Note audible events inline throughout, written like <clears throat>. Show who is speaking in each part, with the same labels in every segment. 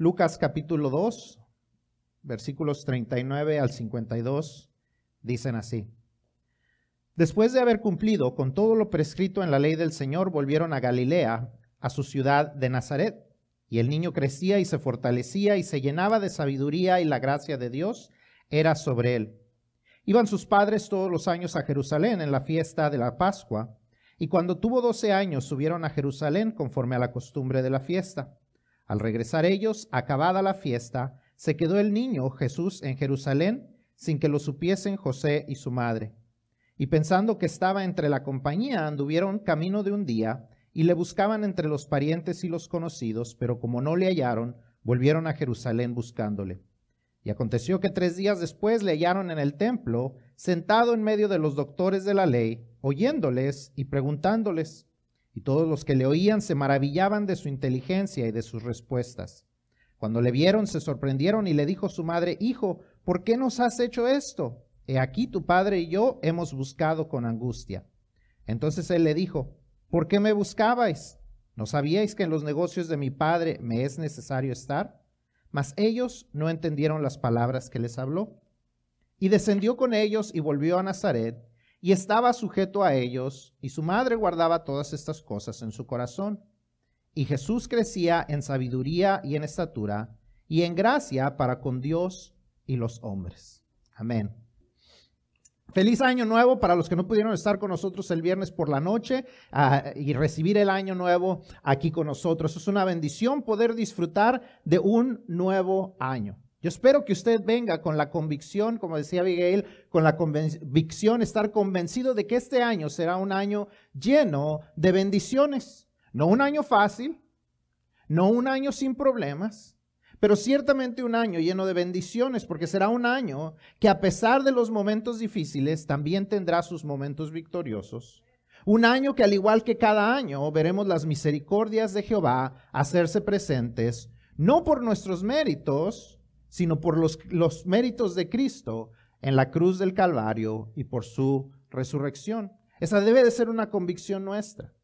Speaker 1: Lucas capítulo 2, versículos 39 al 52, dicen así. Después de haber cumplido con todo lo prescrito en la ley del Señor, volvieron a Galilea, a su ciudad de Nazaret. Y el niño crecía y se fortalecía y se llenaba de sabiduría y la gracia de Dios era sobre él. Iban sus padres todos los años a Jerusalén en la fiesta de la Pascua, y cuando tuvo doce años subieron a Jerusalén conforme a la costumbre de la fiesta. Al regresar ellos, acabada la fiesta, se quedó el niño Jesús en Jerusalén sin que lo supiesen José y su madre. Y pensando que estaba entre la compañía, anduvieron camino de un día y le buscaban entre los parientes y los conocidos, pero como no le hallaron, volvieron a Jerusalén buscándole. Y aconteció que tres días después le hallaron en el templo, sentado en medio de los doctores de la ley, oyéndoles y preguntándoles. Y todos los que le oían se maravillaban de su inteligencia y de sus respuestas. Cuando le vieron, se sorprendieron y le dijo su madre, Hijo, ¿por qué nos has hecho esto? He aquí tu padre y yo hemos buscado con angustia. Entonces él le dijo, ¿por qué me buscabais? ¿No sabíais que en los negocios de mi padre me es necesario estar? Mas ellos no entendieron las palabras que les habló. Y descendió con ellos y volvió a Nazaret, y estaba sujeto a ellos, y su madre guardaba todas estas cosas en su corazón. Y Jesús crecía en sabiduría y en estatura, y en gracia para con Dios y los hombres. Amén. Feliz año nuevo para los que no pudieron estar con nosotros el viernes por la noche ah, y recibir el año nuevo aquí con nosotros. Es una bendición poder disfrutar de un nuevo año. Yo espero que usted venga con la convicción, como decía Abigail, con la convicción, estar convencido de que este año será un año lleno de bendiciones. No un año fácil, no un año sin problemas, pero ciertamente un año lleno de bendiciones, porque será un año que a pesar de los momentos difíciles, también tendrá sus momentos victoriosos. Un año que al igual que cada año veremos las misericordias de Jehová hacerse presentes, no por nuestros méritos, sino por los, los méritos de Cristo en la cruz del Calvario y por su resurrección. Esa debe de ser una convicción nuestra.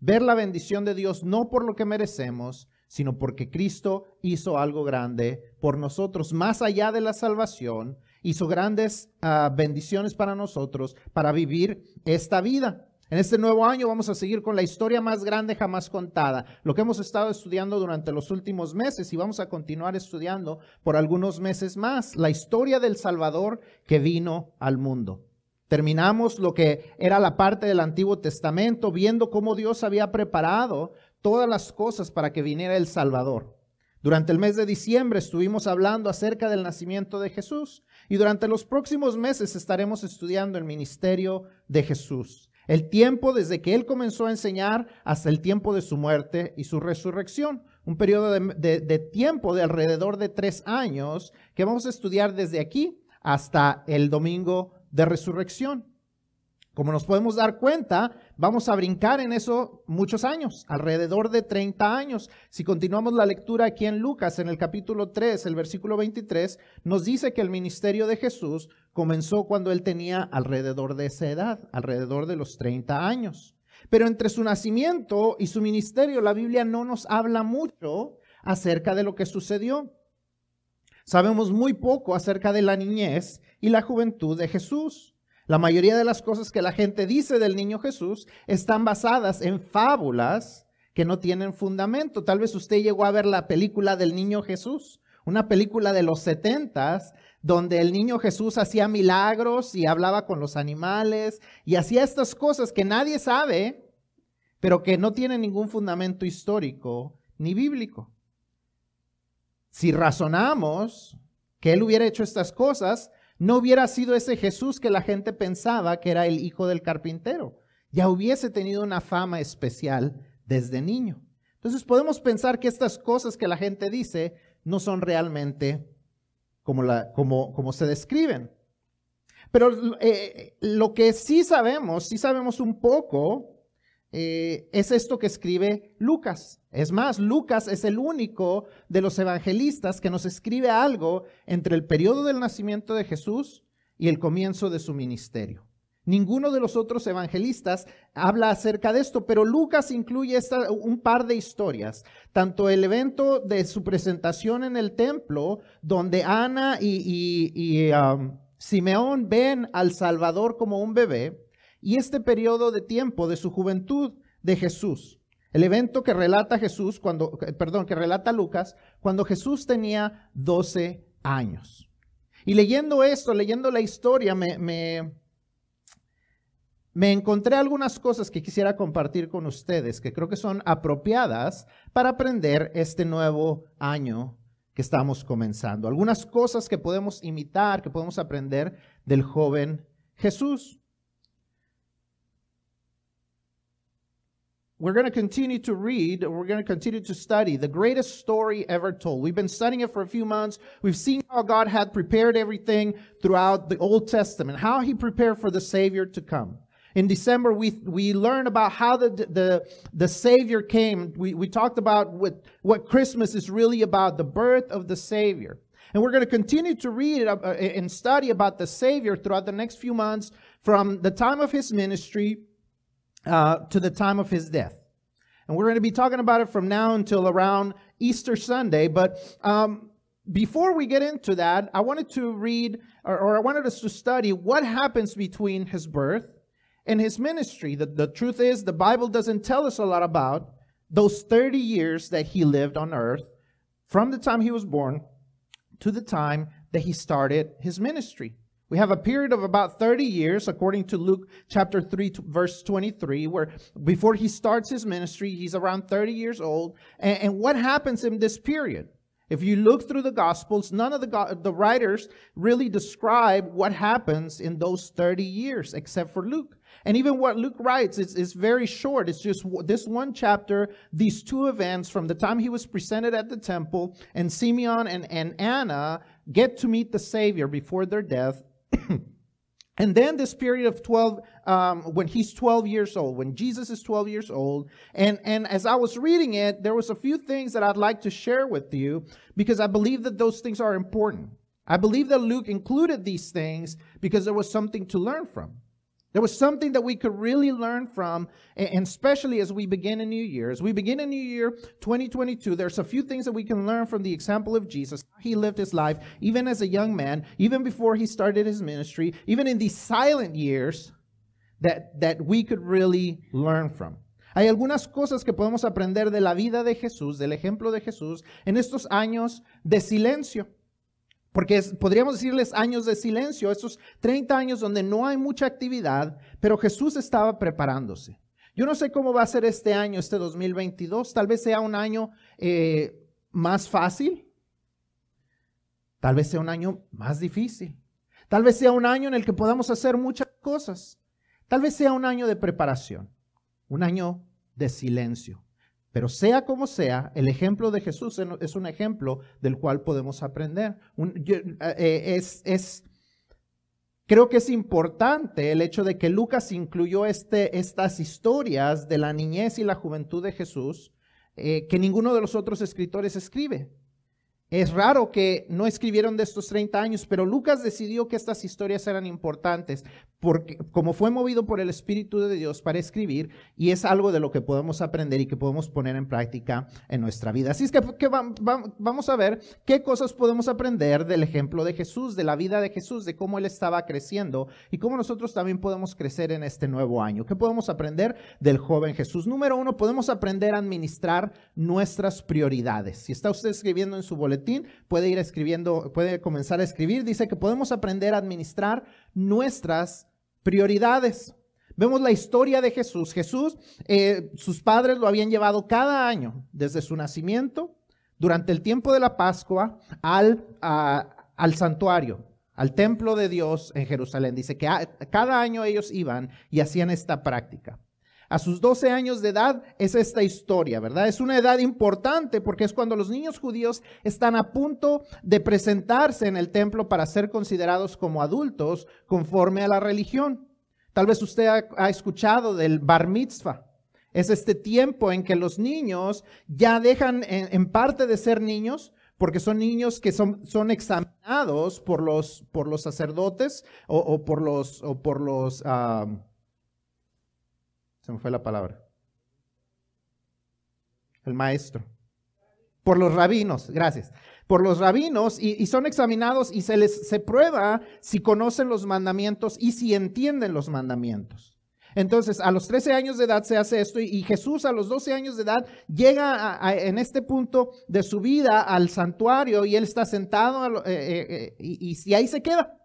Speaker 1: Ver la bendición de Dios no por lo que merecemos, sino porque Cristo hizo algo grande por nosotros, más allá de la salvación, hizo grandes ah, bendiciones para nosotros para vivir esta vida. En este nuevo año vamos a seguir con la historia más grande jamás contada, lo que hemos estado estudiando durante los últimos meses y vamos a continuar estudiando por algunos meses más, la historia del Salvador que vino al mundo. Terminamos lo que era la parte del Antiguo Testamento, viendo cómo Dios había preparado todas las cosas para que viniera el Salvador. Durante el mes de diciembre estuvimos hablando acerca del nacimiento de Jesús y durante los próximos meses estaremos estudiando el ministerio de Jesús. El tiempo desde que Él comenzó a enseñar hasta el tiempo de su muerte y su resurrección. Un periodo de, de tiempo de alrededor de tres años que vamos a estudiar desde aquí hasta el domingo de resurrección. Como nos podemos dar cuenta, vamos a brincar en eso muchos años, alrededor de 30 años. Si continuamos la lectura aquí en Lucas, en el capítulo 3, el versículo 23, nos dice que el ministerio de Jesús comenzó cuando él tenía alrededor de esa edad, alrededor de los 30 años. Pero entre su nacimiento y su ministerio, la Biblia no nos habla mucho acerca de lo que sucedió. Sabemos muy poco acerca de la niñez y la juventud de Jesús. La mayoría de las cosas que la gente dice del niño Jesús están basadas en fábulas que no tienen fundamento. Tal vez usted llegó a ver la película del niño Jesús, una película de los setentas, donde el niño Jesús hacía milagros y hablaba con los animales y hacía estas cosas que nadie sabe, pero que no tienen ningún fundamento histórico ni bíblico. Si razonamos que él hubiera hecho estas cosas, no hubiera sido ese Jesús que la gente pensaba que era el hijo del carpintero. Ya hubiese tenido una fama especial desde niño. Entonces podemos pensar que estas cosas que la gente dice no son realmente como, como, como se describen. Pero eh, lo que sí sabemos, sí sabemos un poco, eh, es esto que escribe Lucas. Es más, Lucas es el único de los evangelistas que nos escribe algo entre el periodo del nacimiento de Jesús y el comienzo de su ministerio. Ninguno de los otros evangelistas habla acerca de esto, pero Lucas incluye un par de historias. Tanto el evento de su presentación en el templo, donde Ana y, um, Simeón ven al Salvador como un bebé, y este periodo de tiempo de su juventud de Jesús. El evento que relata Jesús cuando, perdón, que relata Lucas cuando Jesús tenía 12 años. Y leyendo esto, leyendo la historia, me, me, me encontré algunas cosas que quisiera compartir con ustedes que creo que son apropiadas para aprender este nuevo año que estamos comenzando. Algunas cosas que podemos imitar, que podemos aprender del joven Jesús. We're going to continue to read, we're going to continue to study the greatest story ever told. We've been studying it for a few months. We've seen how God had prepared everything throughout the Old Testament, how he prepared for the Savior to come. In December, we, we learned about how the, the, the Savior came. We, we talked about what, what Christmas is really about, the birth of the Savior. And we're going to continue to read uh, and study about the Savior throughout the next few months from the time of his ministry uh, to the time of his death. And we're going to be talking about it from now until around Easter Sunday. But um, before we get into that, I wanted to read, or, or I wanted us to study what happens between his birth and his ministry. The, the truth is, the Bible doesn't tell us a lot about those 30 years that he lived on earth from the time he was born to the time that he started his ministry. We have a period of about 30 years, according to Luke chapter 3, verse 23, where before he starts his ministry, he's around 30 years old. And, and what happens in this period? If you look through the Gospels, none of the, the writers really describe what happens in those 30 years, except for Luke. And even what Luke writes is, is very short. It's just this one chapter, these two events from the time he was presented at the temple, and Simeon and, and Anna get to meet the Savior before their death. <clears throat> and then this period of 12, um, when he's 12 years old, when Jesus is 12 years old. And, and as I was reading it, there was a few things that I'd like to share with you because I believe that those things are important. I believe that Luke included these things because there was something to learn from. There was something that we could really learn from, and especially as we begin a new year. As we begin a new year, 2022, there's a few things that we can learn from the example of Jesus. He lived his life, even as a young man, even before he started his ministry, even in these silent years, that, that we could really learn from. Hay algunas cosas que podemos aprender de la vida de Jesús, del ejemplo de Jesús, en estos años de silencio. Porque podríamos decirles años de silencio, esos 30 años donde no hay mucha actividad, pero Jesús estaba preparándose. Yo no sé cómo va a ser este año, este 2022. Tal vez sea un año eh, más fácil. Tal vez sea un año más difícil. Tal vez sea un año en el que podamos hacer muchas cosas. Tal vez sea un año de preparación. Un año de silencio. Pero sea como sea, el ejemplo de Jesús es un ejemplo del cual podemos aprender. Eh, es, es, creo que es importante el hecho de que Lucas incluyó este, estas historias de la niñez y la juventud de Jesús eh, que ninguno de los otros escritores escribe. Es raro que no escribieron de estos 30 años, pero Lucas decidió que estas historias eran importantes porque como fue movido por el Espíritu de Dios para escribir y es algo de lo que podemos aprender y que podemos poner en práctica en nuestra vida. Así es que, vamos a ver qué cosas podemos aprender del ejemplo de Jesús, de la vida de Jesús, de cómo él estaba creciendo y cómo nosotros también podemos crecer en este nuevo año. ¿Qué podemos aprender del joven Jesús? Número uno, podemos aprender a administrar nuestras prioridades. Si está usted escribiendo en su boletín, puede ir escribiendo, puede comenzar a escribir. Dice que podemos aprender a administrar nuestras prioridades. Vemos la historia de Jesús. Jesús, eh, sus padres lo habían llevado cada año, desde su nacimiento, durante el tiempo de la Pascua, al, al santuario, al templo de Dios en Jerusalén. Dice que cada año ellos iban y hacían esta práctica. A sus 12 años de edad es esta historia, ¿verdad? Es una edad importante porque es cuando los niños judíos están a punto de presentarse en el templo para ser considerados como adultos conforme a la religión. Tal vez usted ha, escuchado del bar mitzvah. Es este tiempo en que los niños ya dejan en, parte de ser niños porque son niños que son, son examinados por los, por los sacerdotes o, por los, o por los, se me fue la palabra, el maestro, por los rabinos, gracias, por los rabinos y, son examinados y se les se prueba si conocen los mandamientos y si entienden los mandamientos. Entonces, a los 13 años de edad se hace esto y, Jesús a los 12 años de edad llega en este punto de su vida al santuario y él está sentado eh, eh, eh, y, y, ahí se queda.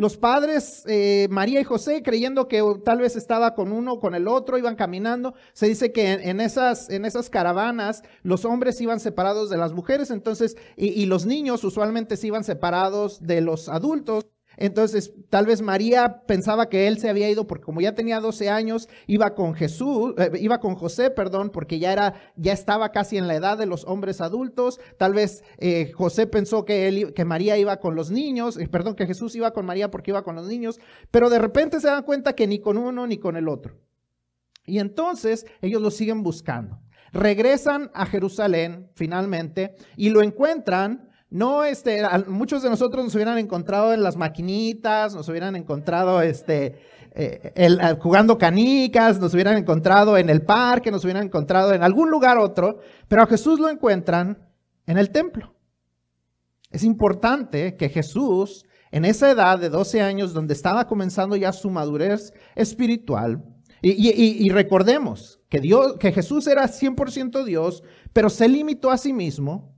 Speaker 1: Los padres, María y José, creyendo que tal vez estaba con uno con el otro, iban caminando. Se dice que en, esas, en esas caravanas los hombres iban separados de las mujeres, entonces, y los niños usualmente se iban separados de los adultos. Entonces, tal vez María pensaba que él se había ido porque como ya tenía 12 años, iba con Jesús, eh, iba con José, perdón, porque ya era, ya estaba casi en la edad de los hombres adultos. Tal vez eh, José pensó que él, María iba con los niños, eh, perdón, que Jesús iba con María porque iba con los niños, pero de repente se dan cuenta que ni con uno ni con el otro. Y entonces ellos lo siguen buscando. Regresan a Jerusalén finalmente y lo encuentran no, este, muchos de nosotros nos hubieran encontrado en las maquinitas, nos hubieran encontrado, este, eh, jugando canicas, nos hubieran encontrado en el parque, nos hubieran encontrado en algún lugar otro, pero a Jesús lo encuentran en el templo. Es importante que Jesús, en esa edad de 12 años, donde estaba comenzando ya su madurez espiritual, y, y recordemos que, Dios, que Jesús era 100% Dios, pero se limitó a sí mismo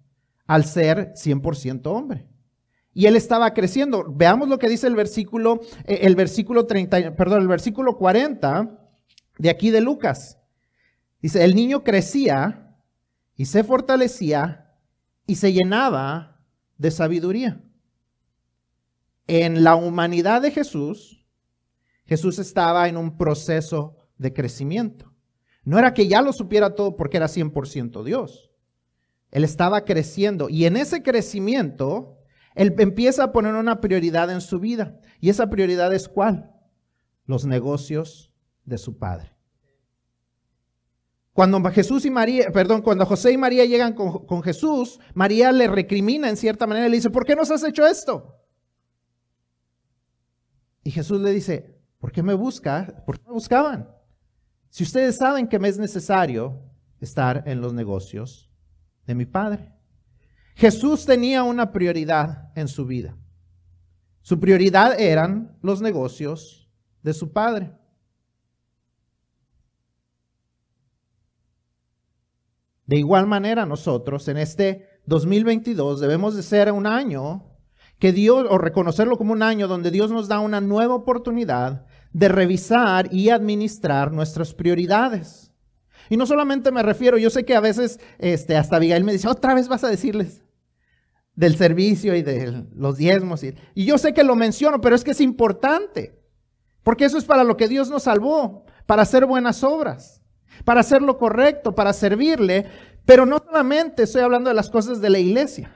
Speaker 1: al ser 100% hombre. Y él estaba creciendo. Veamos lo que dice el versículo, eh, el versículo 30, perdón, el versículo 40 de aquí de Lucas. Dice, el niño crecía y se fortalecía y se llenaba de sabiduría. En la humanidad de Jesús, Jesús estaba en un proceso de crecimiento. No era que ya lo supiera todo porque era 100% Dios. Él estaba creciendo y en ese crecimiento, él empieza a poner una prioridad en su vida. ¿Y esa prioridad es cuál? Los negocios de su padre. Cuando Jesús y María, perdón, cuando José y María llegan con, Jesús, María le recrimina en cierta manera, le dice, ¿por qué nos has hecho esto? Y Jesús le dice, ¿por qué me busca? ¿Por qué me buscaban? Si ustedes saben que me es necesario estar en los negocios de mi Padre. Jesús tenía una prioridad en su vida. Su prioridad eran los negocios de su Padre. De igual manera nosotros en este 2022 debemos de ser un año que Dios, o reconocerlo como un año donde Dios nos da una nueva oportunidad de revisar y administrar nuestras prioridades. Y no solamente me refiero, yo sé que a veces este, hasta Abigail me dice, otra vez vas a decirles del servicio y de los diezmos. Y, y yo sé que lo menciono, pero es que es importante. Porque eso es para lo que Dios nos salvó, para hacer buenas obras, para hacer lo correcto, para servirle. Pero no solamente estoy hablando de las cosas de la iglesia.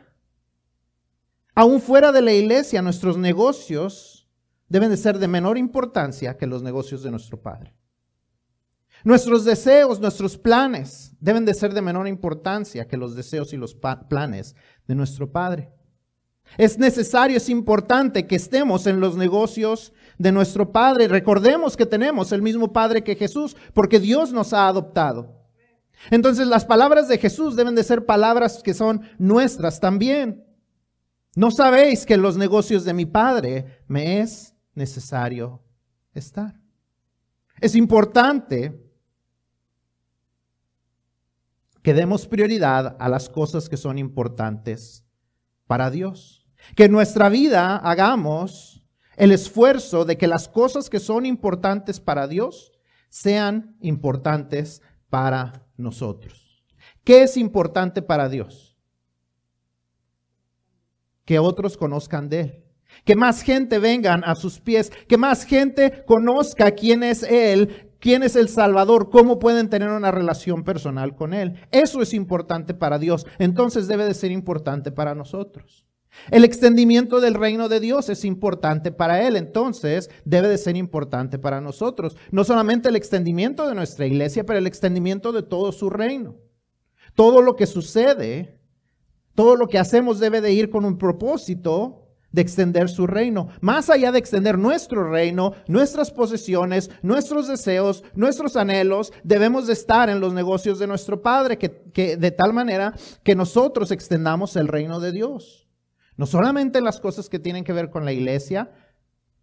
Speaker 1: Aún fuera de la iglesia, nuestros negocios deben de ser de menor importancia que los negocios de nuestro Padre. Nuestros deseos, nuestros planes deben de ser de menor importancia que los deseos y los planes de nuestro Padre. Es necesario, es importante que estemos en los negocios de nuestro Padre. Recordemos que tenemos el mismo Padre que Jesús, porque Dios nos ha adoptado. Entonces las palabras de Jesús deben de ser palabras que son nuestras también. ¿No sabéis que en los negocios de mi Padre me es necesario estar? Es importante que demos prioridad a las cosas que son importantes para Dios. Que en nuestra vida hagamos el esfuerzo de que las cosas que son importantes para Dios sean importantes para nosotros. ¿Qué es importante para Dios? Que otros conozcan de Él. Que más gente vengan a sus pies, que más gente conozca quién es Él, quién es el Salvador, cómo pueden tener una relación personal con Él. Eso es importante para Dios, entonces debe de ser importante para nosotros. El extendimiento del reino de Dios es importante para Él, entonces debe de ser importante para nosotros. No solamente el extendimiento de nuestra iglesia, pero el extendimiento de todo su reino. Todo lo que sucede, todo lo que hacemos debe de ir con un propósito de extender su reino. Más allá de extender nuestro reino, nuestras posesiones, nuestros deseos, nuestros anhelos, debemos de estar en los negocios de nuestro Padre, que, que de tal manera que nosotros extendamos el reino de Dios. No solamente en las cosas que tienen que ver con la iglesia,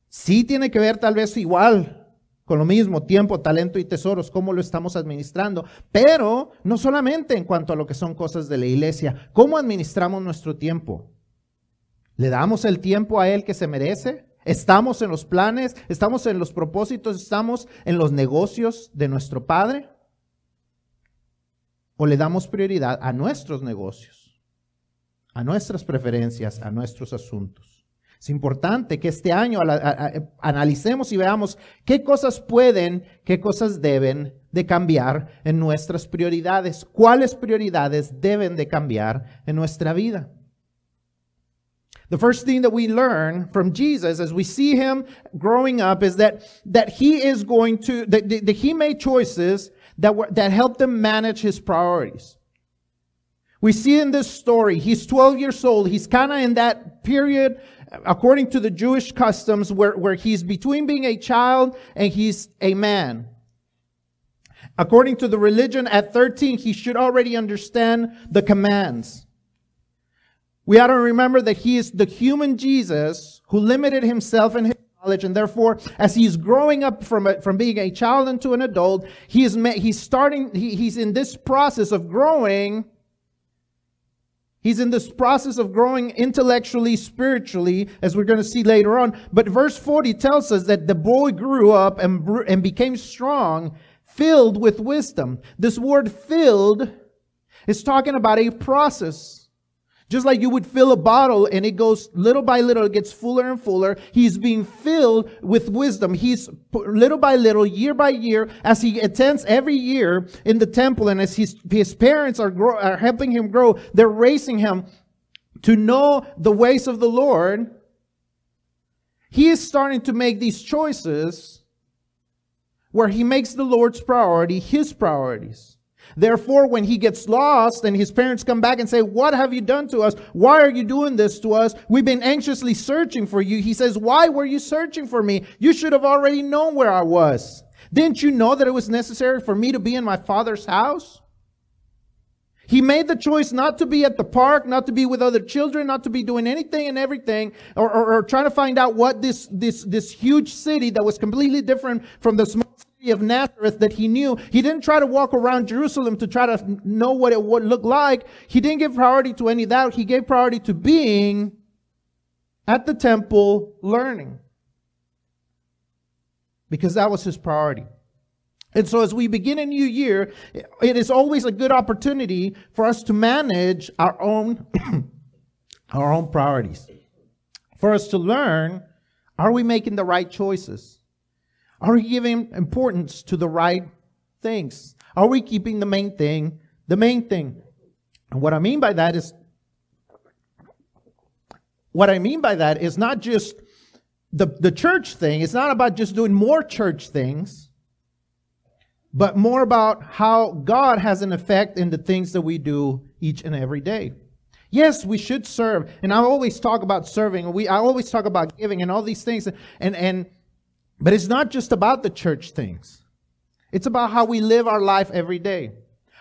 Speaker 1: sí tiene que ver tal vez igual con lo mismo, tiempo, talento y tesoros, cómo lo estamos administrando, pero no solamente en cuanto a lo que son cosas de la iglesia, cómo administramos nuestro tiempo. ¿Le damos el tiempo a Él que se merece? ¿Estamos en los planes? ¿Estamos en los propósitos? ¿Estamos en los negocios de nuestro Padre? ¿O le damos prioridad a nuestros negocios, a nuestras preferencias, a nuestros asuntos? Es importante que este año analicemos y veamos qué cosas pueden, qué cosas deben de cambiar en nuestras prioridades, cuáles prioridades deben de cambiar en nuestra vida. The first thing that we learn from Jesus as we see him growing up is that, that he is going to, that, that he made choices that, were, that helped him manage his priorities. We see in this story, he's 12 years old. He's kind of in that period according to the Jewish customs, where, where he's between being a child and he's a man. According to the religion, at 13, he should already understand the commands. We ought to remember that he is the human Jesus who limited himself in his knowledge, and therefore, as he's growing up from, a, from being a child into an adult, he is, he's starting, he, he's in this process of growing He's in this process of growing intellectually, spiritually, as we're going to see later on. But verse 40 tells us that the boy grew up and, and became strong, filled with wisdom. This word filled is talking about a process. Just like you would fill a bottle and it goes little by little, it gets fuller and fuller. He's being filled with wisdom. He's little by little, year by year, as he attends every year in the temple and as his, his parents are, grow, are helping him grow, they're raising him to know the ways of the Lord. He is starting to make these choices where he makes the Lord's priority his priorities. Therefore, when he gets lost and his parents come back and say, What have you done to us? Why are you doing this to us? We've been anxiously searching for you. He says, Why were you searching for me? You should have already known where I was. Didn't you know that it was necessary for me to be in my father's house? He made the choice not to be at the park, not to be with other children, not to be doing anything and everything, or, or, or trying to find out what this, this, this huge city that was completely different from the small of Nazareth that he knew. He didn't try to walk around Jerusalem to try to know what it would look like. He didn't give priority to any that. He gave priority to being at the temple learning. Because that was his priority. And so as we begin a new year, it is always a good opportunity for us to manage our own <clears throat> our own priorities. For us to learn, are we making the right choices? Are we giving importance to the right things? Are we keeping the main thing the main thing? And what I mean by that is, what I mean by that is not just the, the church thing. It's not about just doing more church things, but more about how God has an effect in the things that we do each and every day. Yes, we should serve. And I always talk about serving. We, I always talk about giving and all these things. And, and, but it's not just about the church things. It's about how we live our life every day.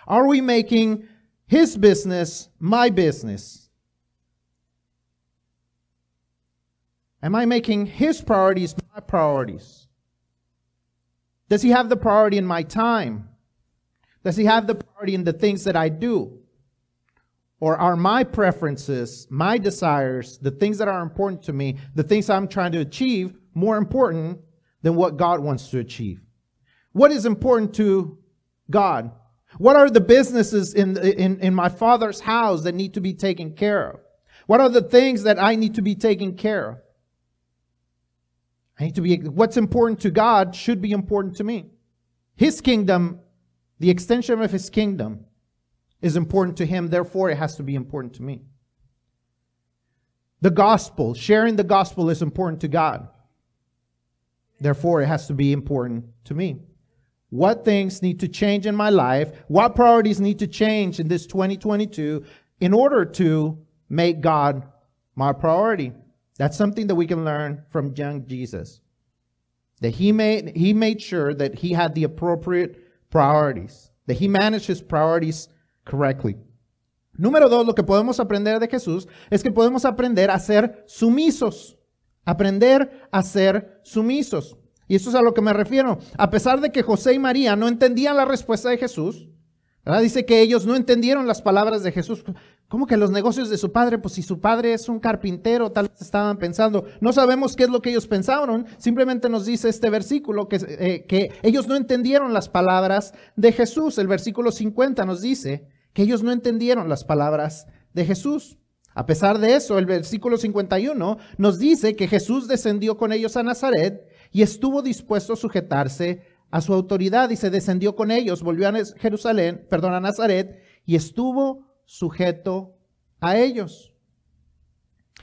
Speaker 1: Are we making his business my business? Am I making his priorities my priorities? Does he have the priority in my time? Does he have the priority in the things that I do? Or are my preferences, my desires, the things that are important to me, the things I'm trying to achieve, more important than what God wants to achieve. What is important to God? What are the businesses in, in, in my father's house that need to be taken care of? What are the things that I need to be taken care of? I need to be, what's important to God should be important to me. His kingdom, the extension of his kingdom is important to him, therefore it has to be important to me. The gospel, sharing the gospel is important to God. Therefore, it has to be important to me. What things need to change in my life? What priorities need to change in this 2022 in order to make God my priority? That's something that we can learn from young Jesus. That he made, he made sure that he had the appropriate priorities, that he managed his priorities correctly. Número dos, lo que podemos aprender de Jesús es que podemos aprender a ser sumisos. Aprender a ser sumisos. Y eso es a lo que me refiero. A pesar de que José y María no entendían la respuesta de Jesús, dice que ellos no entendieron las palabras de Jesús. ¿Cómo que los negocios de su padre? Pues si su padre es un carpintero, tal vez estaban pensando. No sabemos qué es lo que ellos pensaron. Simplemente nos dice este versículo que, eh, que ellos no entendieron las palabras de Jesús. El versículo 50 nos dice que ellos no entendieron las palabras de Jesús. A pesar de eso, el versículo 51 nos dice que Jesús descendió con ellos a Nazaret y estuvo dispuesto a sujetarse a su autoridad y se descendió con ellos, volvió a Jerusalén, perdón, a Nazaret y estuvo sujeto a ellos.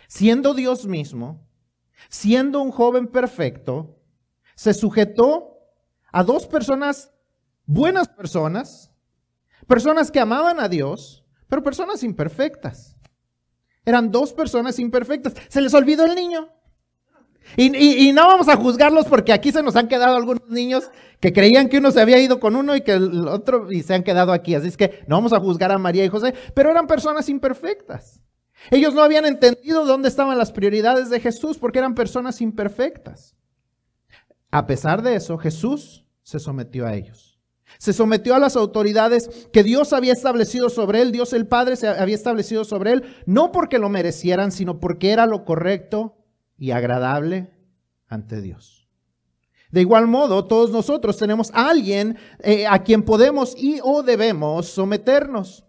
Speaker 1: Siendo Dios mismo, siendo un joven perfecto, se sujetó a dos personas, buenas personas, personas que amaban a Dios, pero personas imperfectas. Eran dos personas imperfectas. Se les olvidó el niño. Y, no vamos a juzgarlos porque aquí se nos han quedado algunos niños que creían que uno se había ido con uno y que el otro y se han quedado aquí. Así es que no vamos a juzgar a María y José, pero eran personas imperfectas. Ellos no habían entendido dónde estaban las prioridades de Jesús porque eran personas imperfectas. A pesar de eso, Jesús se sometió a ellos. Se sometió a las autoridades que Dios había establecido sobre él, Dios el Padre se había establecido sobre él, no porque lo merecieran, sino porque era lo correcto y agradable ante Dios. De igual modo, todos nosotros tenemos a alguien eh, a quien podemos y o debemos someternos.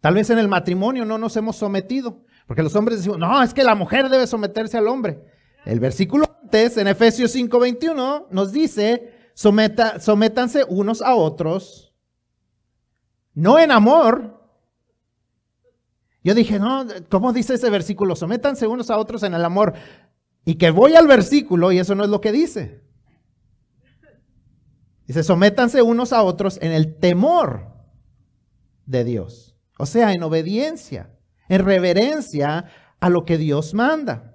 Speaker 1: Tal vez en el matrimonio no nos hemos sometido, porque los hombres decimos, no, es que la mujer debe someterse al hombre. El versículo antes, en Efesios 5:21, nos dice, Someta, sométanse unos a otros, no en amor, yo dije, no, ¿cómo dice ese versículo? Sométanse unos a otros en el amor. Y que voy al versículo y eso no es lo que dice. Dice, sométanse unos a otros en el temor de Dios. O sea, en obediencia, en reverencia a lo que Dios manda.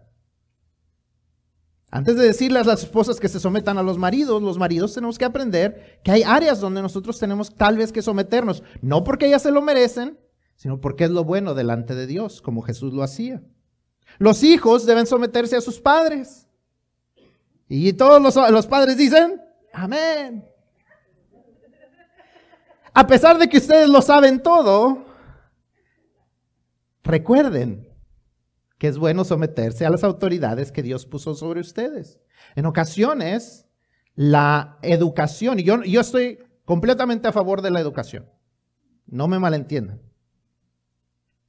Speaker 1: Antes de decirles a las esposas que se sometan a los maridos, los maridos tenemos que aprender que hay áreas donde nosotros tenemos tal vez que someternos, no porque ellas se lo merecen, sino porque es lo bueno delante de Dios, como Jesús lo hacía. Los hijos deben someterse a sus padres. Y todos los, padres dicen, amén. A pesar de que ustedes lo saben todo, recuerden que es bueno someterse a las autoridades que Dios puso sobre ustedes. En ocasiones, la educación, y yo, yo estoy completamente a favor de la educación, no me malentiendan.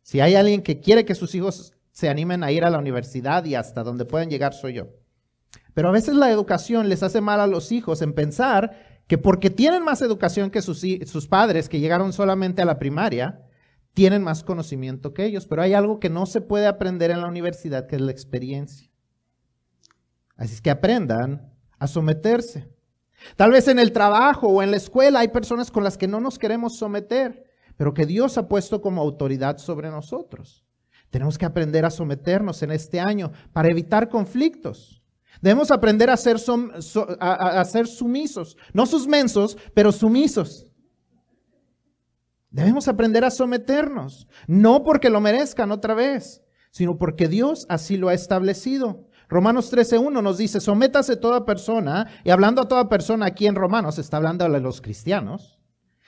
Speaker 1: Si hay alguien que quiere que sus hijos se animen a ir a la universidad y hasta donde puedan llegar soy yo. Pero a veces la educación les hace mal a los hijos en pensar que porque tienen más educación que sus, sus padres que llegaron solamente a la primaria, tienen más conocimiento que ellos. Pero hay algo que no se puede aprender en la universidad, que es la experiencia. Así es que aprendan a someterse. Tal vez en el trabajo o en la escuela hay personas con las que no nos queremos someter pero que Dios ha puesto como autoridad sobre nosotros. Tenemos que aprender a someternos en este año para evitar conflictos. Debemos aprender a ser, a, ser sumisos, no susmensos, pero sumisos. Debemos aprender a someternos, no porque lo merezcan otra vez, sino porque Dios así lo ha establecido. Romanos 13.1 nos dice, sométase toda persona, y hablando a toda persona aquí en Romanos, está hablando a los cristianos,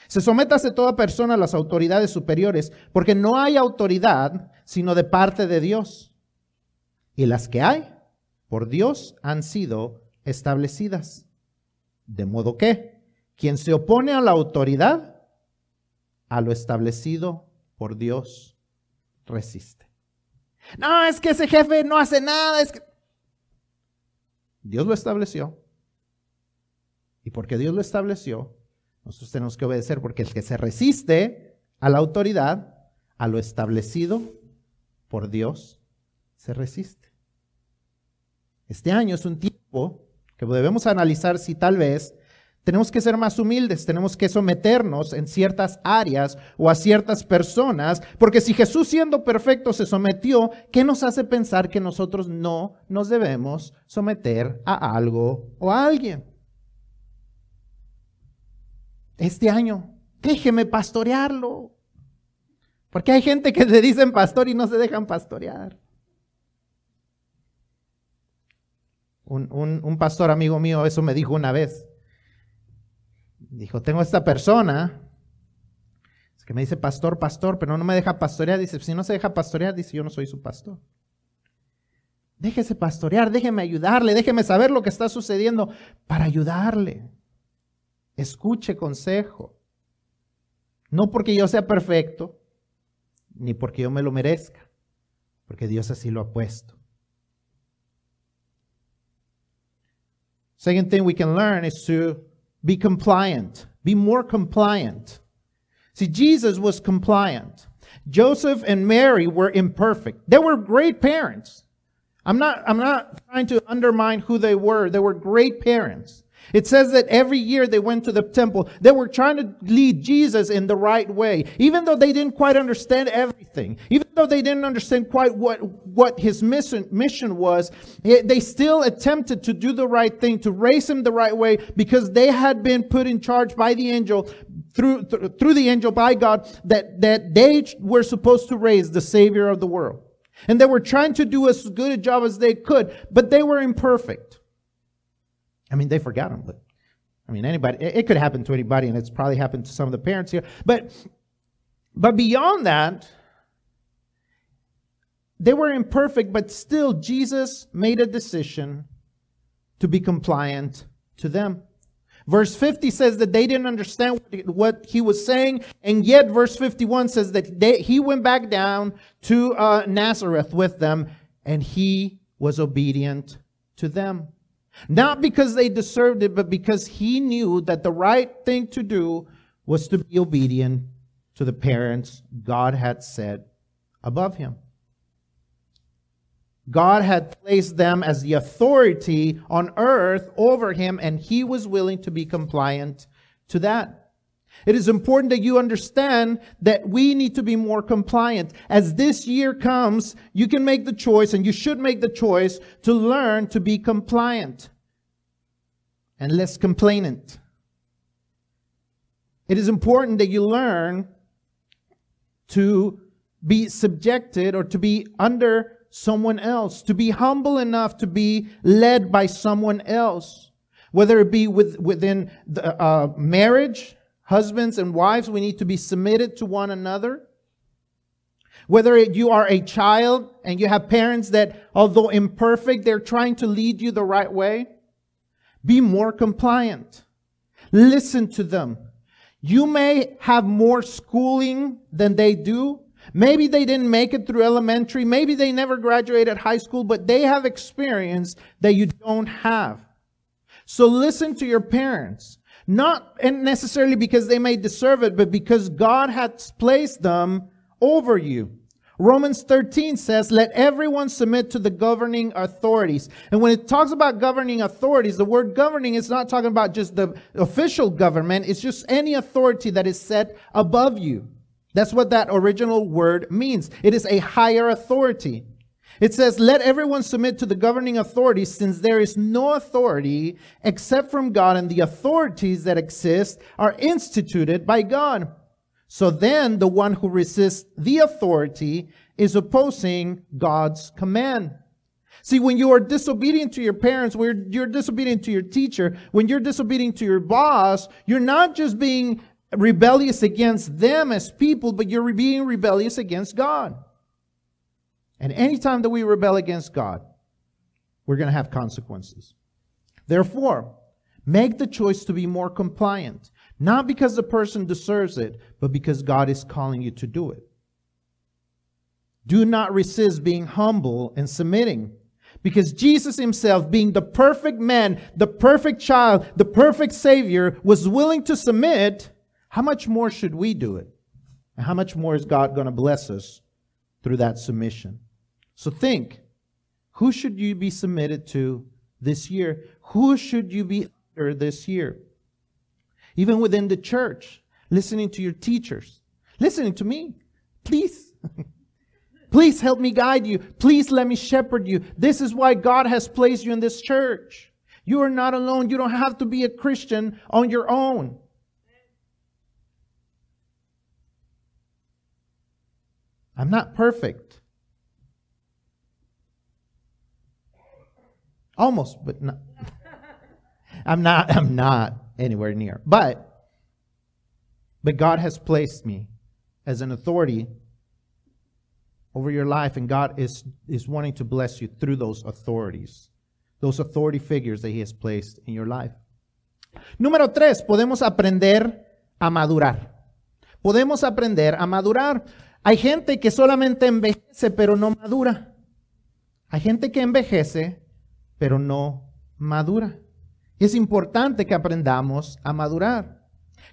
Speaker 1: se sométase toda persona a las autoridades superiores, porque no hay autoridad sino de parte de Dios. Y las que hay, por Dios, han sido establecidas. De modo que, quien se opone a la autoridad, a lo establecido por Dios, resiste. No, es que ese jefe no hace nada, es que... Dios lo estableció. Y porque Dios lo estableció, nosotros tenemos que obedecer porque el que se resiste a la autoridad, a lo establecido por Dios, se resiste. Este año es un tiempo que debemos analizar si tal vez Tenemos que ser más humildes, tenemos que someternos en ciertas áreas o a ciertas personas, porque si Jesús siendo perfecto se sometió, ¿qué nos hace pensar que nosotros no nos debemos someter a algo o a alguien? Este año, déjeme pastorearlo. Porque hay gente que le dicen pastor y no se dejan pastorear. Un, un pastor amigo mío eso me dijo una vez. Dijo, tengo esta persona que me dice pastor, pastor, pero no me deja pastorear. Dice, si no se deja pastorear, dice, yo no soy su pastor. Déjese pastorear, déjeme ayudarle, déjeme saber lo que está sucediendo para ayudarle. Escuche consejo. No porque yo sea perfecto, ni porque yo me lo merezca, porque Dios así lo ha puesto. Second thing we can learn is to be compliant, be more compliant. See, Jesus was compliant. Joseph and Mary were imperfect. They were great parents. I'm not, I'm not trying to undermine who they were. They were great parents. It says that every year they went to the temple. They were trying to lead Jesus in the right way. Even though they didn't quite understand everything. Even though they didn't understand quite what, what his mission, mission was, eh, they still attempted to do the right thing, to raise him the right way, because they had been put in charge by the angel, through, through the angel by God, that, that they were supposed to raise the Savior of the world. And they were trying to do as good a job as they could, but they were imperfect. I mean, they forgot them, but I mean, anybody, it, it could happen to anybody, and it's probably happened to some of the parents here. But, but beyond that, they were imperfect, but still, Jesus made a decision to be compliant to them. Verse 50 says that they didn't understand what he was saying, and yet verse 51 says that they, he went back down to uh, Nazareth with them, and he was obedient to them. Not because they deserved it, but because he knew that the right thing to do was to be obedient to the parents God had set above him. God had placed them as the authority on earth over him, and he was willing to be compliant to that. It is important that you understand that we need to be more compliant. As this year comes, you can make the choice and you should make the choice to learn to be compliant and less complainant. It is important that you learn to be subjected or to be under someone else, to be humble enough to be led by someone else. Whether it be with, within the, uh, marriage, husbands and wives, we need to be submitted to one another. Whether you are a child and you have parents that, although imperfect, they're trying to lead you the right way. Be more compliant. Listen to them. You may have more schooling than they do. Maybe they didn't make it through elementary. Maybe they never graduated high school, but they have experience that you don't have. So listen to your parents. Not necessarily because they may deserve it, but because God has placed them over you. Romans 13 says, let everyone submit to the governing authorities. And when it talks about governing authorities, the word governing is not talking about just the official government. It's just any authority that is set above you. That's what that original word means. It is a higher authority. It says, let everyone submit to the governing authorities since there is no authority except from God and the authorities that exist are instituted by God. So then the one who resists the authority is opposing God's command. See, when you are disobedient to your parents, when you're disobedient to your teacher, when you're disobedient to your boss, you're not just being rebellious against them as people, but you're being rebellious against God. And anytime that we rebel against God, we're going to have consequences. Therefore, make the choice to be more compliant. Not because the person deserves it, but because God is calling you to do it. Do not resist being humble and submitting. Because Jesus himself, being the perfect man, the perfect child, the perfect savior, was willing to submit, how much more should we do it? And how much more is God going to bless us through that submission? So think, who should you be submitted to this year? Who should you be under this year? even within the church, listening to your teachers, listening to me. Please. <laughs> Please help me guide you. Please let me shepherd you. This is why God has placed you in this church. You are not alone. You don't have to be a Christian on your own. I'm not perfect. Almost, but not. I'm not I'm not anywhere near. But but God has placed me as an authority over your life and God is is wanting to bless you through those authorities. Those authority figures that he has placed in your life. Número tres, podemos aprender a madurar. Podemos aprender a madurar. Hay gente que solamente envejece pero no madura. Hay gente que envejece pero no madura. Y es importante que aprendamos a madurar.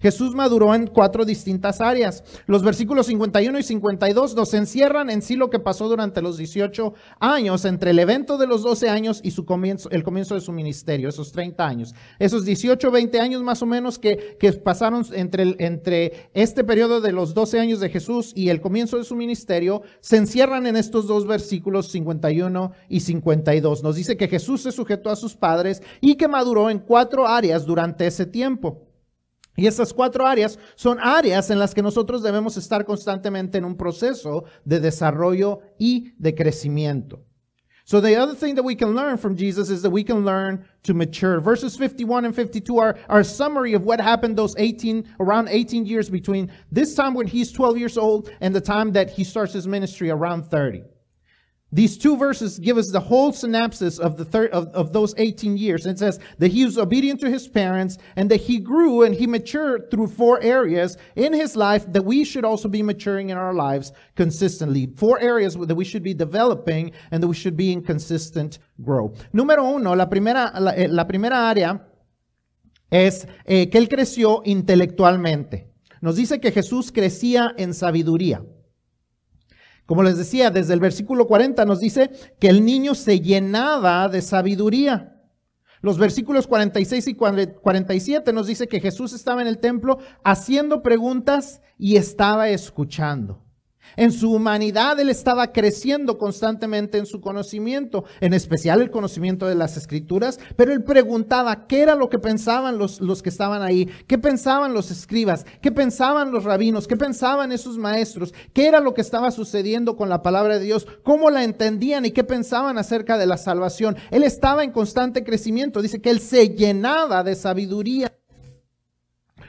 Speaker 1: Jesús maduró en cuatro distintas áreas. Los versículos 51 y 52 nos encierran en sí lo que pasó durante los 18 años, entre el evento de los 12 años y su comienzo, el comienzo de su ministerio, esos 30 años. Esos 18, 20 años más o menos que, que pasaron entre, entre este periodo de los 12 años de Jesús y el comienzo de su ministerio, se encierran en estos dos versículos 51 y 52. Nos dice que Jesús se sujetó a sus padres y que maduró en cuatro áreas durante ese tiempo. Y estas cuatro áreas son áreas en las que nosotros debemos estar constantemente en un proceso de desarrollo y de crecimiento. So the other thing that we can learn from Jesus is that we can learn to mature. Verses 51 and 52 are our summary of what happened those 18, around 18 years between this time when he's 12 years old and the time that he starts his ministry around 30. These two verses give us the whole synopsis of the third of, of those 18 years. It says that he was obedient to his parents and that he grew and he matured through four areas in his life that we should also be maturing in our lives consistently. Four areas that we should be developing and that we should be in consistent growth. Número uno, la primera, la, eh, la primera área es eh, que él creció intelectualmente. Nos dice que Jesús crecía en sabiduría. Como les decía, desde el versículo 40 nos dice que el niño se llenaba de sabiduría. Los versículos 46 y 47 nos dice que Jesús estaba en el templo haciendo preguntas y estaba escuchando. En su humanidad él estaba creciendo constantemente en su conocimiento, en especial el conocimiento de las escrituras, pero él preguntaba qué era lo que pensaban los, los que estaban ahí, qué pensaban los escribas, qué pensaban los rabinos, qué pensaban esos maestros, qué era lo que estaba sucediendo con la palabra de Dios, cómo la entendían y qué pensaban acerca de la salvación. Él estaba en constante crecimiento, dice que él se llenaba de sabiduría.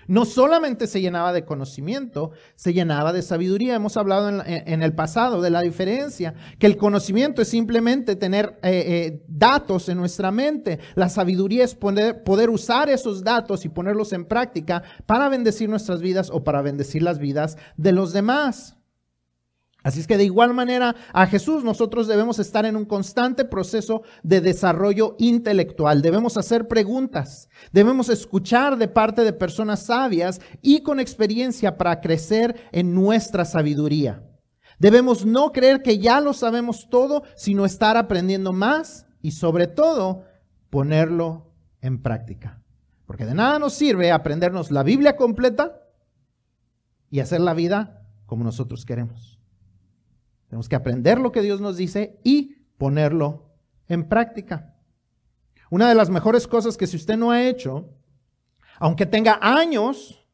Speaker 1: No solamente se llenaba de conocimiento, se llenaba de sabiduría. Hemos hablado en, el pasado de la diferencia, que el conocimiento es simplemente tener eh, eh, datos en nuestra mente. La sabiduría es poder, poder usar esos datos y ponerlos en práctica para bendecir nuestras vidas o para bendecir las vidas de los demás. Así es que de igual manera a Jesús nosotros debemos estar en un constante proceso de desarrollo intelectual. Debemos hacer preguntas, debemos escuchar de parte de personas sabias y con experiencia para crecer en nuestra sabiduría. Debemos no creer que ya lo sabemos todo, sino estar aprendiendo más y sobre todo ponerlo en práctica. Porque de nada nos sirve aprendernos la Biblia completa y hacer la vida como nosotros queremos. Tenemos que aprender lo que Dios nos dice y ponerlo en práctica. Una de las mejores cosas que si usted no ha hecho, aunque tenga años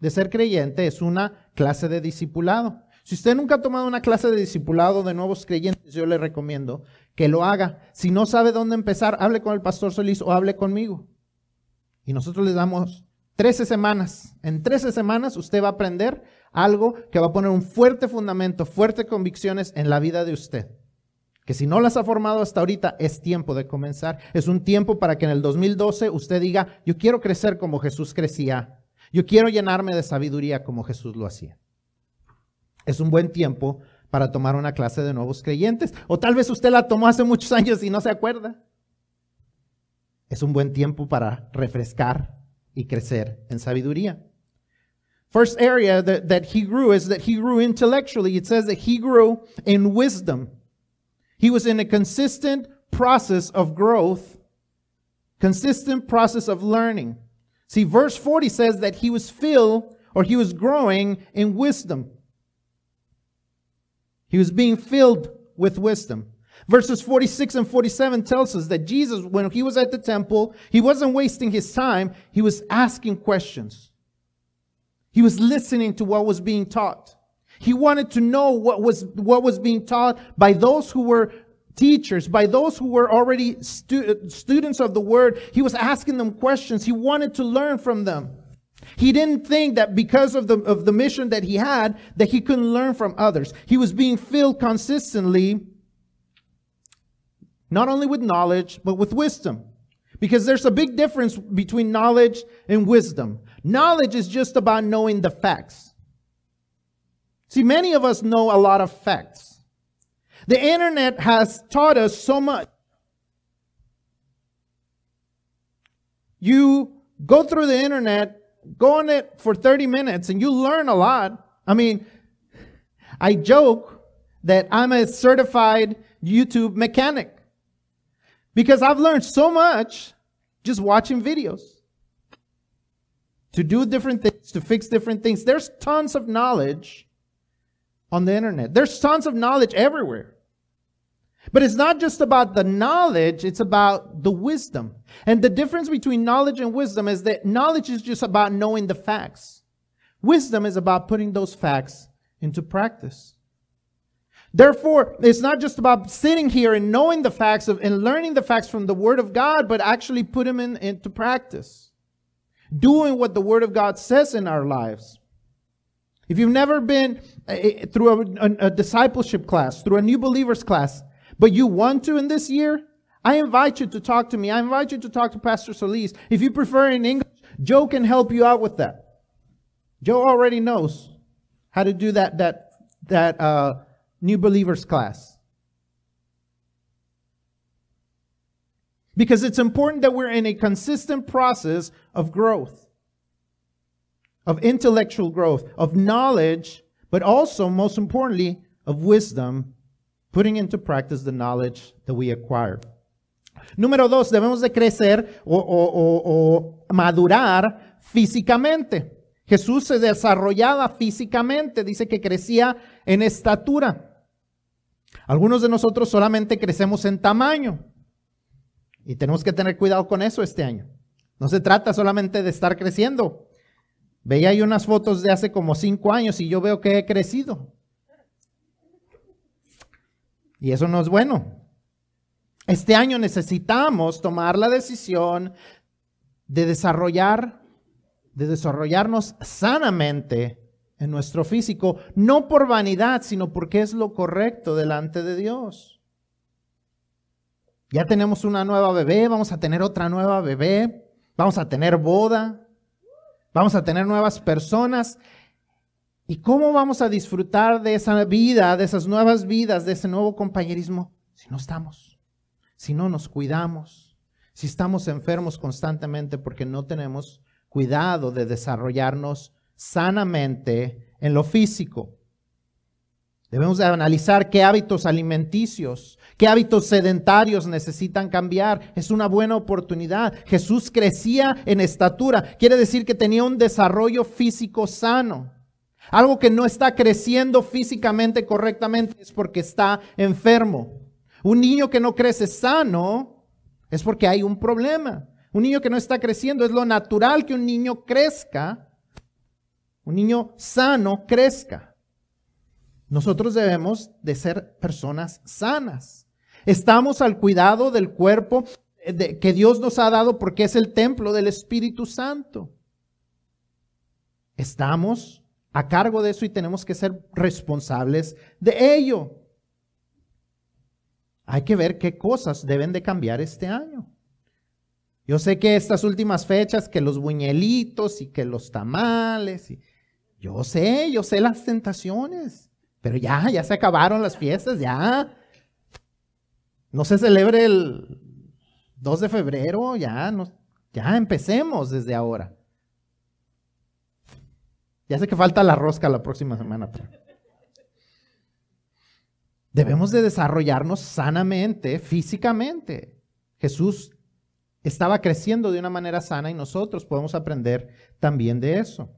Speaker 1: de ser creyente, es una clase de discipulado. Si usted nunca ha tomado una clase de discipulado de nuevos creyentes, yo le recomiendo que lo haga. Si no sabe dónde empezar, hable con el pastor Solís o hable conmigo. Y nosotros les damos 13 semanas. En 13 semanas usted va a aprender algo que va a poner un fuerte fundamento, fuertes convicciones en la vida de usted. Que si no las ha formado hasta ahorita, es tiempo de comenzar. Es un tiempo para que en el 2012 usted diga, yo quiero crecer como Jesús crecía. Yo quiero llenarme de sabiduría como Jesús lo hacía. Es un buen tiempo para tomar una clase de nuevos creyentes. O tal vez usted la tomó hace muchos años y no se acuerda. Es un buen tiempo para refrescar y crecer en sabiduría. First area that, that he grew is that he grew intellectually. It says that he grew in wisdom. He was in a consistent process of growth, consistent process of learning. See, verse 40 says that he was filled or he was growing in wisdom. He was being filled with wisdom. Verses 46 and 47 tells us that Jesus, when he was at the temple, he wasn't wasting his time. He was asking questions. He was listening to what was being taught. He wanted to know what was, what was being taught by those who were teachers, by those who were already stu- students of the word. He was asking them questions. He wanted to learn from them. He didn't think that because of the, of the mission that he had, that he couldn't learn from others. He was being filled consistently, not only with knowledge, but with wisdom. Because there's a big difference between knowledge and wisdom. Knowledge is just about knowing the facts. See, many of us know a lot of facts. The internet has taught us so much. You go through the internet, go on it for 30 minutes, and you learn a lot. I mean, I joke that I'm a certified YouTube mechanic because I've learned so much just watching videos to do different things, to fix different things. There's tons of knowledge on the internet. There's tons of knowledge everywhere. But it's not just about the knowledge, it's about the wisdom. And the difference between knowledge and wisdom is that knowledge is just about knowing the facts. Wisdom is about putting those facts into practice. Therefore, it's not just about sitting here and knowing the facts of, and learning the facts from the Word of God, but actually put them in, into practice. Doing what the Word of God says in our lives. If you've never been uh, through a, a, a discipleship class, through a new believers class, but you want to in this year, I invite you to talk to me. I invite you to talk to Pastor Solis. If you prefer in English, Joe can help you out with that. Joe already knows how to do that, that, that, uh, new believers class. Because it's important that we're in a consistent process of growth, of intellectual growth, of knowledge, but also, most importantly, of wisdom putting into practice the knowledge that we acquire. Número dos, debemos de crecer o, o, o, o madurar físicamente. Jesús se desarrollaba físicamente, dice que crecía en estatura. Algunos de nosotros solamente crecemos en tamaño y tenemos que tener cuidado con eso este año. No se trata solamente de estar creciendo. Veía ahí unas fotos de hace como cinco años y yo veo que he crecido. Y eso no es bueno. Este año necesitamos tomar la decisión de desarrollar, de desarrollarnos sanamente en nuestro físico, no por vanidad, sino porque es lo correcto delante de Dios. Ya tenemos una nueva bebé, vamos a tener otra nueva bebé, vamos a tener boda, vamos a tener nuevas personas ¿Y cómo vamos a disfrutar de esa vida, de esas nuevas vidas, de ese nuevo compañerismo si no estamos, si no nos cuidamos, si estamos enfermos constantemente porque no tenemos cuidado de desarrollarnos sanamente en lo físico? Debemos de analizar qué hábitos alimenticios, qué hábitos sedentarios necesitan cambiar. Es una buena oportunidad. Jesús crecía en estatura, quiere decir que tenía un desarrollo físico sano. Algo que no está creciendo físicamente correctamente es porque está enfermo. Un niño que no crece sano es porque hay un problema. Un niño que no está creciendo es lo natural que un niño crezca. Un niño sano crezca. Nosotros debemos de ser personas sanas. Estamos al cuidado del cuerpo que Dios nos ha dado porque es el templo del Espíritu Santo. Estamos a cargo de eso y tenemos que ser responsables de ello. Hay que ver qué cosas deben de cambiar este año. Yo sé que estas últimas fechas, que los buñuelitos y que los tamales, y yo sé, yo sé las tentaciones, pero ya, ya se acabaron las fiestas, ya. No se celebre el 2 de febrero, ya, no, ya empecemos desde ahora. Ya sé que falta la rosca la próxima semana. Debemos de desarrollarnos sanamente, físicamente. Jesús estaba creciendo de una manera sana y nosotros podemos aprender también de eso.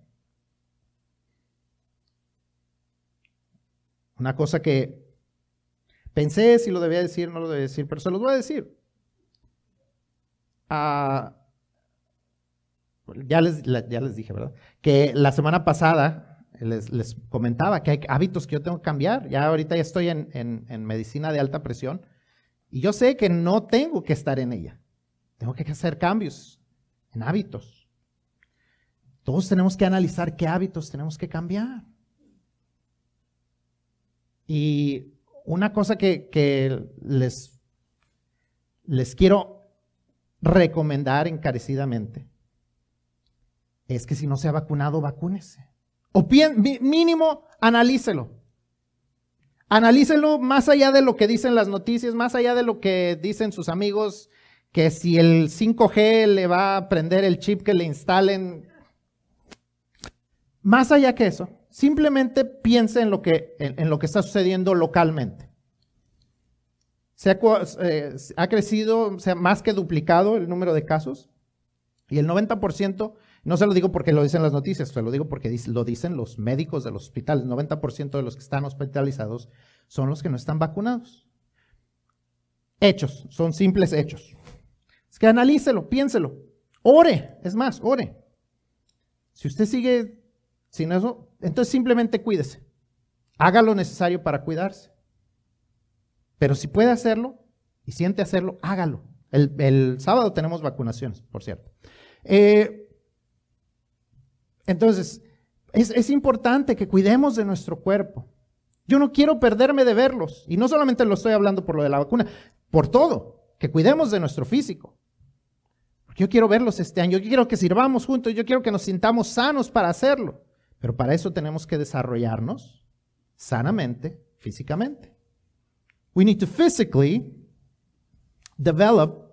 Speaker 1: Una cosa que pensé si lo debía decir, no lo debía decir, pero se los voy a decir. Ah, ya, les, ya les dije, ¿verdad? Que la semana pasada les, comentaba que hay hábitos que yo tengo que cambiar. Ya ahorita ya estoy en, en medicina de alta presión y yo sé que no tengo que estar en ella. Tengo que hacer cambios en hábitos. Todos tenemos que analizar qué hábitos tenemos que cambiar. Y una cosa que, les, les quiero recomendar encarecidamente es que si no se ha vacunado, vacúnese. O mínimo, analícelo. Analícelo más allá de lo que dicen las noticias, más allá de lo que dicen sus amigos que si el 5G le va a prender el chip que le instalen, más allá que eso, simplemente piense en lo que, en, lo que está sucediendo localmente. Se ha, eh, ha crecido, se más que duplicado el número de casos y el 90%, no se lo digo porque lo dicen las noticias, se lo digo porque lo dicen los médicos del hospital, el 90% de los que están hospitalizados son los que no están vacunados. Hechos, son simples hechos. Es que analícelo, piénselo. Ore, es más, ore. Si usted sigue sin eso, entonces simplemente cuídese. Haga lo necesario para cuidarse. Pero si puede hacerlo y siente hacerlo, hágalo. El, sábado tenemos vacunaciones, por cierto. Eh, entonces, es, es importante que cuidemos de nuestro cuerpo. Yo no quiero perderme de verlos. Y no solamente lo estoy hablando por lo de la vacuna, por todo, que cuidemos de nuestro físico. Yo quiero verlos este año, yo quiero que sirvamos juntos, yo quiero que nos sintamos sanos para hacerlo. Pero para eso tenemos que desarrollarnos sanamente, físicamente. We need to physically develop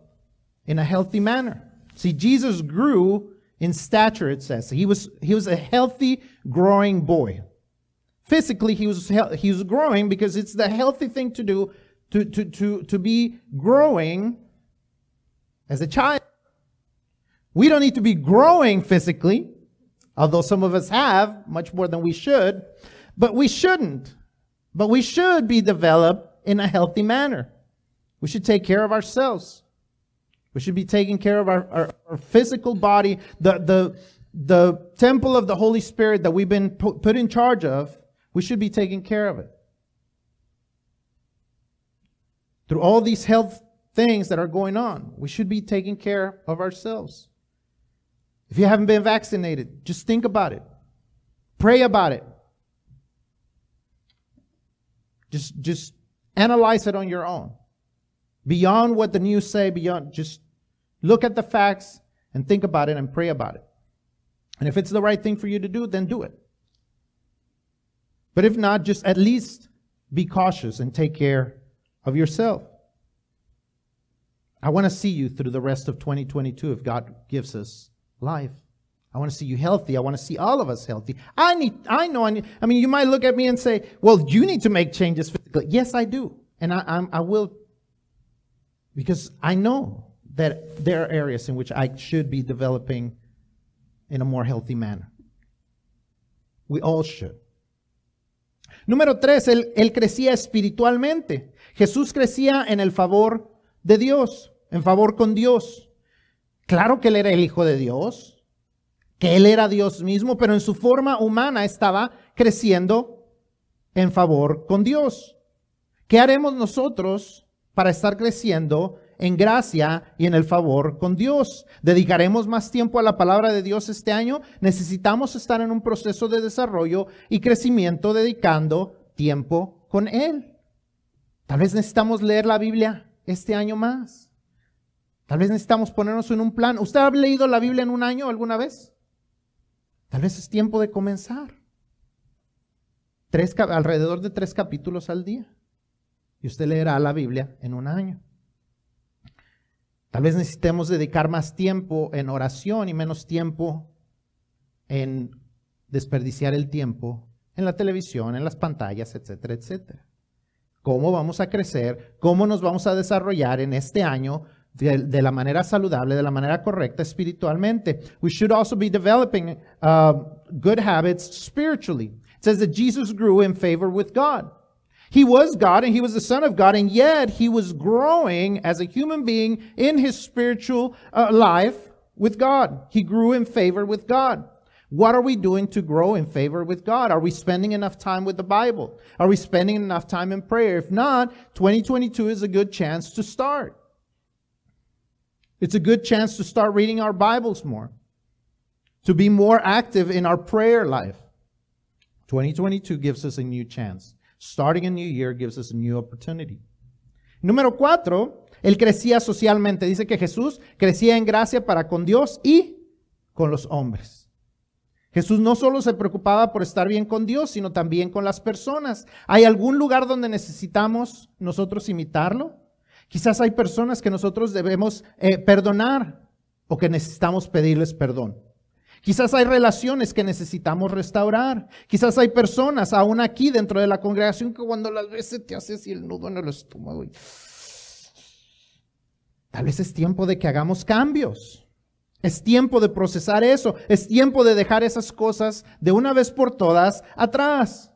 Speaker 1: in a healthy manner. See, Jesus grew in stature, it says. He was, he was a healthy, growing boy. Physically, he was, he was growing because it's the healthy thing to do to, to, to, to be growing as a child. We don't need to be growing physically, although some of us have much more than we should, but we shouldn't. But we should be developed in a healthy manner. We should take care of ourselves. We should be taking care of our, our, our physical body, the, the, the temple of the Holy Spirit that we've been put, put in charge of. We should be taking care of it. Through all these health things that are going on, we should be taking care of ourselves. If you haven't been vaccinated, just think about it. Pray about it. Just, just analyze it on your own. Beyond what the news say, beyond, just look at the facts and think about it and pray about it. And if it's the right thing for you to do, then do it. But if not, just at least be cautious and take care of yourself. I want to see you through the rest of 2022 if God gives us life. I want to see you healthy. I want to see all of us healthy. I need, I know, I need, I mean, you might look at me and say, well, you need to make changes physically. Yes, I do. And I, I'm, I will, because I know that there are areas in which I should be developing in a more healthy manner. We all should. Número tres, él, él crecía espiritualmente. Jesús crecía en el favor de Dios, en favor con Dios. Claro que él era el Hijo de Dios, que él era Dios mismo, pero en su forma humana estaba creciendo en favor con Dios. ¿Qué haremos nosotros para estar creciendo en gracia y en el favor con Dios? ¿Dedicaremos más tiempo a la palabra de Dios este año? Necesitamos estar en un proceso de desarrollo y crecimiento dedicando tiempo con Él. Tal vez necesitamos leer la Biblia este año más. Tal vez necesitamos ponernos en un plan. ¿Usted ha leído la Biblia en un año alguna vez? Tal vez es tiempo de comenzar. Tres, alrededor de tres capítulos al día. Y usted leerá la Biblia en un año. Tal vez necesitemos dedicar más tiempo en oración y menos tiempo en desperdiciar el tiempo en la televisión, en las pantallas, etcétera, etcétera. ¿Cómo vamos a crecer? ¿Cómo nos vamos a desarrollar en este año de, de, la manera saludable, de la manera correcta espiritualmente. We should also be developing uh, good habits spiritually. It says that Jesus grew in favor with God. He was God and he was the Son of God, and yet he was growing as a human being in his spiritual uh, life with God. He grew in favor with God. What are we doing to grow in favor with God? Are we spending enough time with the Bible? Are we spending enough time in prayer? If not, 2022 is a good chance to start. It's a good chance to start reading our Bibles more, to be more active in our prayer life. 2022 gives us a new chance. Starting a new year gives us a new opportunity. Número cuatro, él crecía socialmente. Dice que Jesús crecía en gracia para con Dios y con los hombres. Jesús no solo se preocupaba por estar bien con Dios, sino también con las personas. ¿Hay algún lugar donde necesitamos nosotros imitarlo? Quizás hay personas que nosotros debemos eh, perdonar o que necesitamos pedirles perdón. Quizás hay relaciones que necesitamos restaurar. Quizás hay personas aún aquí dentro de la congregación que cuando las veces te hace así el nudo en el estómago. Tal vez es tiempo de que hagamos cambios. Es tiempo de procesar eso. Es tiempo de dejar esas cosas de una vez por todas atrás.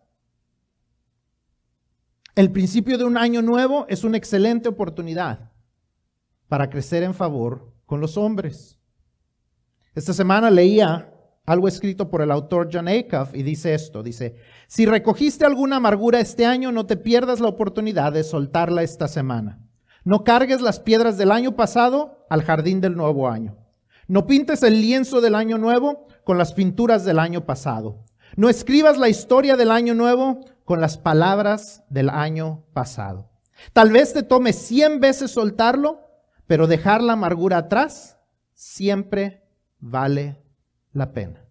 Speaker 1: El principio de un año nuevo es una excelente oportunidad para crecer en favor con los hombres. Esta semana leía algo escrito por el autor John Acuff y dice esto, dice, si recogiste alguna amargura este año, no te pierdas la oportunidad de soltarla esta semana. No cargues las piedras del año pasado al jardín del nuevo año. No pintes el lienzo del año nuevo con las pinturas del año pasado. No escribas la historia del año nuevo con las palabras del año pasado. Tal vez te tome cien veces soltarlo, pero dejar la amargura atrás siempre vale la pena.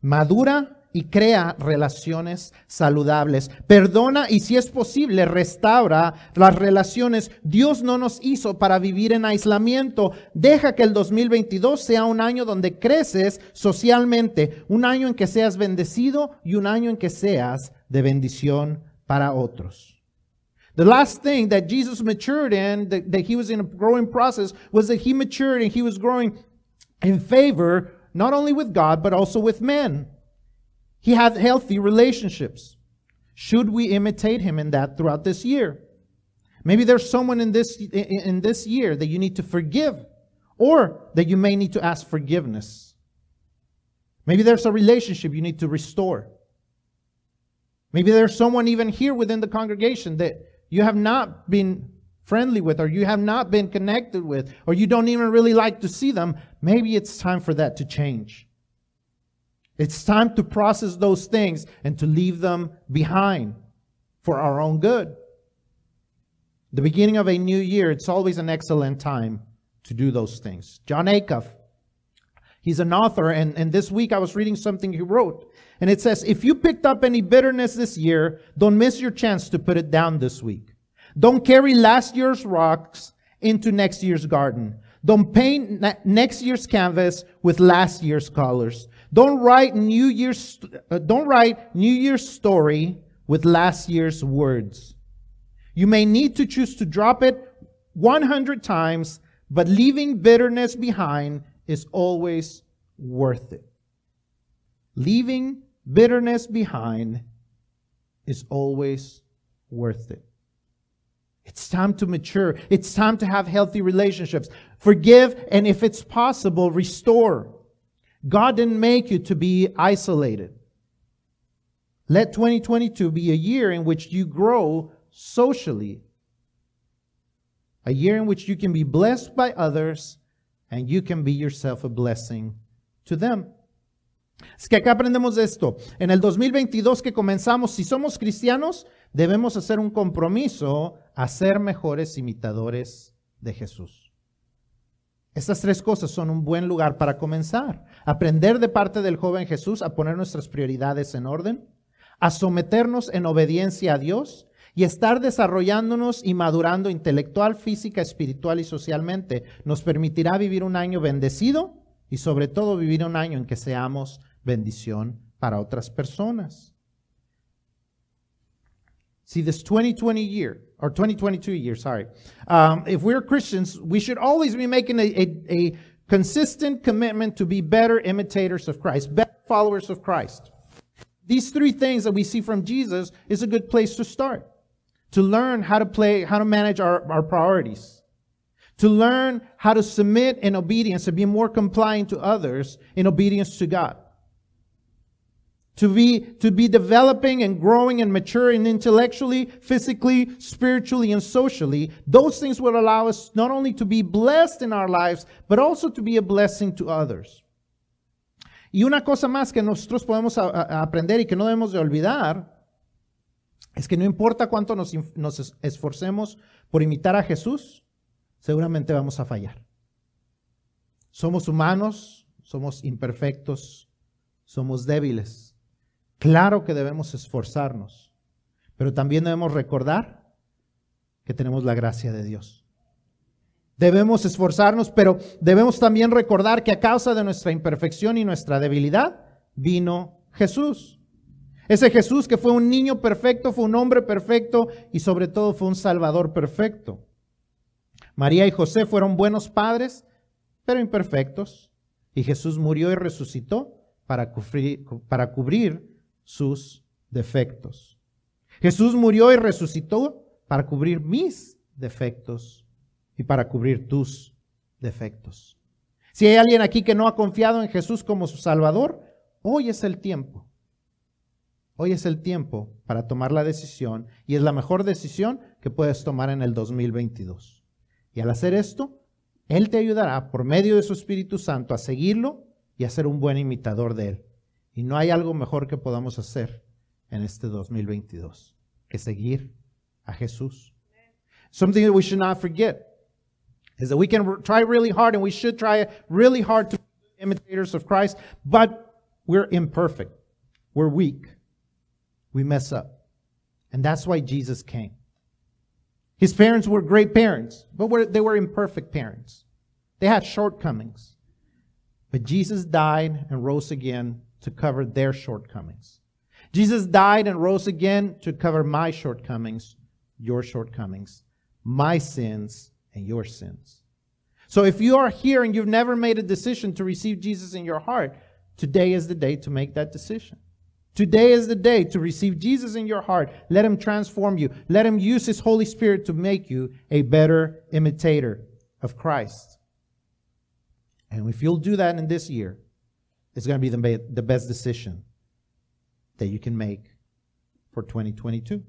Speaker 1: Madura y crea relaciones saludables. Perdona y si es posible restaura las relaciones. Dios no nos hizo para vivir en aislamiento. Deja que el 2022 sea un año donde creces socialmente, un año en que seas bendecido y un año en que seas de bendición para otros. The last thing that Jesus matured in, that, that, he was in a growing process, was that he matured and he was growing in favor not only with God, but also with men. He had healthy relationships. Should we imitate him in that throughout this year? Maybe there's someone in this, in this year that you need to forgive, or that you may need to ask forgiveness. Maybe there's a relationship you need to restore. Maybe there's someone even here within the congregation that you have not been friendly with, or you have not been connected with, or you don't even really like to see them, maybe it's time for that to change. It's time to process those things and to leave them behind for our own good. The beginning of a new year, it's always an excellent time to do those things. John Acuff, he's an author, and, and this week I was reading something he wrote. And it says, if you picked up any bitterness this year, don't miss your chance to put it down this week. Don't carry last year's rocks into next year's garden. Don't paint next year's canvas with last year's colors. Don't write New Year's, uh, don't write New Year's story with last year's words. You may need to choose to drop it 100 times, but leaving bitterness behind is always worth it. Leaving bitterness behind is always worth it. It's time to mature. It's time to have healthy relationships. Forgive, and if it's possible, restore. God didn't make you to be isolated. Let 2022 be a year in which you grow socially, a year in which you can be blessed by others and you can be yourself a blessing to them. Es que acá aprendemos esto. En el 2022 que comenzamos, si somos cristianos, debemos hacer un compromiso a ser mejores imitadores de Jesús. Estas tres cosas son un buen lugar para comenzar. Aprender de parte del joven Jesús a poner nuestras prioridades en orden, a someternos en obediencia a Dios y estar desarrollándonos y madurando intelectual, física, espiritual y socialmente nos permitirá vivir un año bendecido y sobre todo vivir un año en que seamos bendición para otras personas. See, this 2020 year, or 2022 year, sorry. Um, if we're Christians, we should always be making a, a, a consistent commitment to be better imitators of Christ, better followers of Christ. These three things that we see from Jesus is a good place to start. To learn how to play, how to manage our, our priorities. To learn how to submit in obedience and be more compliant to others in obedience to God to be, to be developing and growing and maturing intellectually, physically, spiritually, and socially, those things will allow us not only to be blessed in our lives, but also to be a blessing to others. Y una cosa más que nosotros podemos aprender y que no debemos de olvidar es que no importa cuánto nos, nos esforcemos por imitar a Jesús, seguramente vamos a fallar. Somos humanos, somos imperfectos, somos débiles. Claro que debemos esforzarnos, pero también debemos recordar que tenemos la gracia de Dios. Debemos esforzarnos, pero debemos también recordar que a causa de nuestra imperfección y nuestra debilidad vino Jesús. Ese Jesús que fue un niño perfecto, fue un hombre perfecto y sobre todo fue un salvador perfecto. María y José fueron buenos padres, pero imperfectos. Y Jesús murió y resucitó para cubrir, para cubrir sus defectos. Jesús murió y resucitó para cubrir mis defectos y para cubrir tus defectos. Si hay alguien aquí que no ha confiado en Jesús como su Salvador, hoy es el tiempo. Hoy es el tiempo para tomar la decisión y es la mejor decisión que puedes tomar en el 2022. Y al hacer esto, Él te ayudará por medio de su Espíritu Santo a seguirlo y a ser un buen imitador de Él. Y no hay algo mejor que podamos hacer en este 2022 que seguir a Jesús. Something that we should not forget is that we can try really hard and we should try really hard to be imitators of Christ, but we're imperfect. We're weak. We mess up. And that's why Jesus came. His parents were great parents, but they were imperfect parents. They had shortcomings. But Jesus died and rose again to cover their shortcomings. Jesus died and rose again to cover my shortcomings, your shortcomings, my sins, and your sins. So if you are here and you've never made a decision to receive Jesus in your heart, today is the day to make that decision. Today is the day to receive Jesus in your heart. Let him transform you. Let him use his Holy Spirit to make you a better imitator of Christ. And if you'll do that in this year, it's going to be the, the best decision that you can make for 2022.